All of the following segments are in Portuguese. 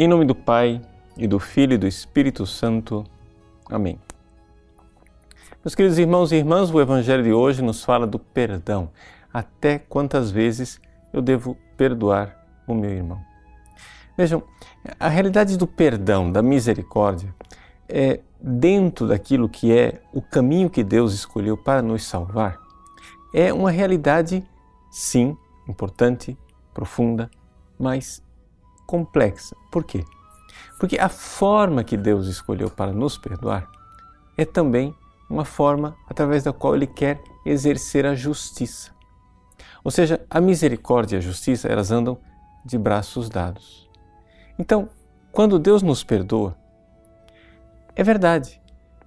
Em nome do Pai, e do Filho e do Espírito Santo. Amém. Meus queridos irmãos e irmãs, o Evangelho de hoje nos fala do perdão. Até quantas vezes eu devo perdoar o meu irmão? Vejam, a realidade do perdão, da misericórdia, é dentro daquilo que é o caminho que Deus escolheu para nos salvar, é uma realidade, sim, importante, profunda, mas complexa. Por quê? Porque a forma que Deus escolheu para nos perdoar é também uma forma através da qual Ele quer exercer a justiça. Ou seja, a misericórdia e a justiça, elas andam de braços dados. Então, quando Deus nos perdoa, é verdade,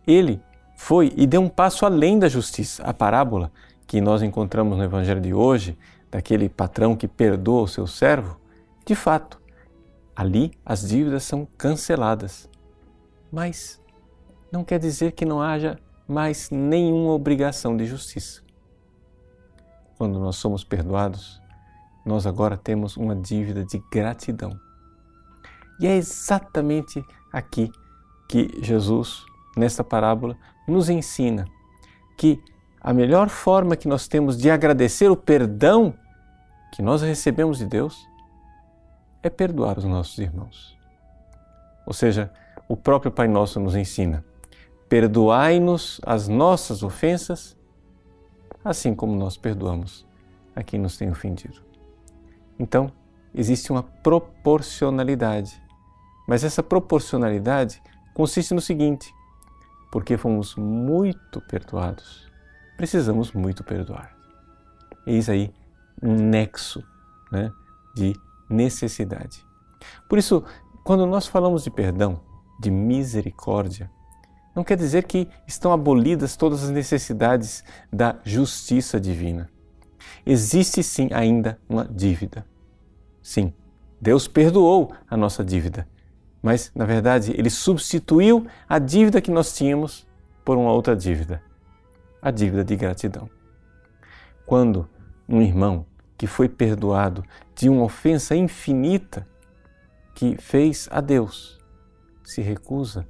Ele foi e deu um passo além da justiça. A parábola que nós encontramos no Evangelho de hoje, daquele patrão que perdoa o seu servo, de fato, Ali as dívidas são canceladas. Mas não quer dizer que não haja mais nenhuma obrigação de justiça. Quando nós somos perdoados, nós agora temos uma dívida de gratidão. E é exatamente aqui que Jesus, nesta parábola, nos ensina que a melhor forma que nós temos de agradecer o perdão que nós recebemos de Deus é perdoar os nossos irmãos. Ou seja, o próprio Pai Nosso nos ensina: perdoai-nos as nossas ofensas, assim como nós perdoamos a quem nos tem ofendido. Então, existe uma proporcionalidade. Mas essa proporcionalidade consiste no seguinte: porque fomos muito perdoados, precisamos muito perdoar. Eis aí um nexo né, de necessidade. Por isso, quando nós falamos de perdão, de misericórdia, não quer dizer que estão abolidas todas as necessidades da justiça divina. Existe sim ainda uma dívida. Sim, Deus perdoou a nossa dívida, mas na verdade ele substituiu a dívida que nós tínhamos por uma outra dívida, a dívida de gratidão. Quando um irmão que foi perdoado de uma ofensa infinita que fez a Deus, se recusa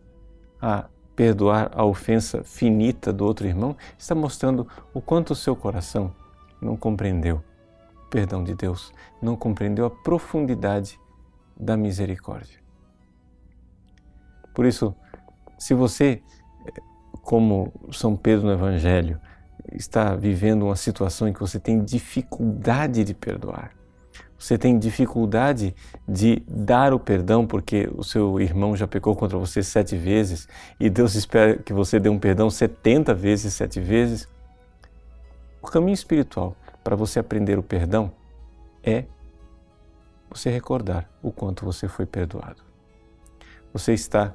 a perdoar a ofensa finita do outro irmão, está mostrando o quanto o seu coração não compreendeu o perdão de Deus, não compreendeu a profundidade da misericórdia. Por isso, se você, como São Pedro no Evangelho, está vivendo uma situação em que você tem dificuldade de perdoar, você tem dificuldade de dar o perdão porque o seu irmão já pecou contra você sete vezes e Deus espera que você dê um perdão setenta vezes, sete vezes. O caminho espiritual para você aprender o perdão é você recordar o quanto você foi perdoado. Você está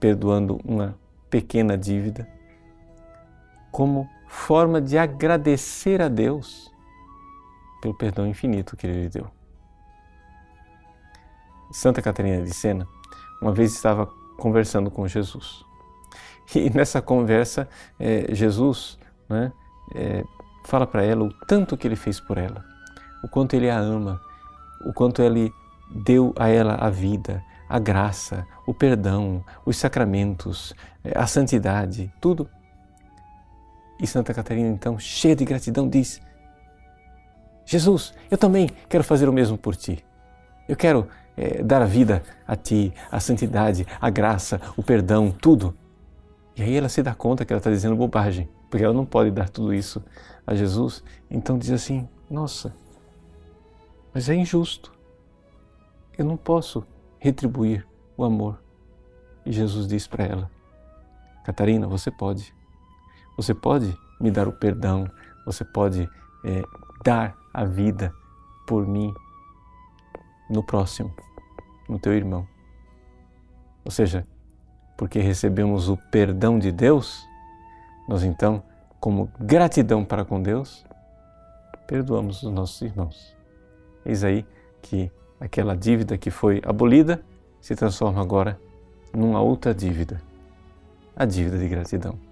perdoando uma pequena dívida como forma de agradecer a Deus pelo perdão infinito que Ele lhe deu. Santa Catarina de Sena uma vez estava conversando com Jesus. E nessa conversa, é, Jesus né, é, fala para ela o tanto que ele fez por ela, o quanto ele a ama, o quanto ele deu a ela a vida, a graça, o perdão, os sacramentos, é, a santidade, tudo e Santa Catarina, então, cheia de gratidão, diz: Jesus, eu também quero fazer o mesmo por ti. Eu quero é, dar a vida a ti, a santidade, a graça, o perdão, tudo. E aí ela se dá conta que ela está dizendo bobagem, porque ela não pode dar tudo isso a Jesus. Então diz assim: Nossa, mas é injusto. Eu não posso retribuir o amor. E Jesus diz para ela: Catarina, você pode. Você pode me dar o perdão, você pode é, dar a vida por mim no próximo, no teu irmão. Ou seja, porque recebemos o perdão de Deus, nós então, como gratidão para com Deus, perdoamos os nossos irmãos. Eis aí que aquela dívida que foi abolida se transforma agora numa outra dívida, a dívida de gratidão.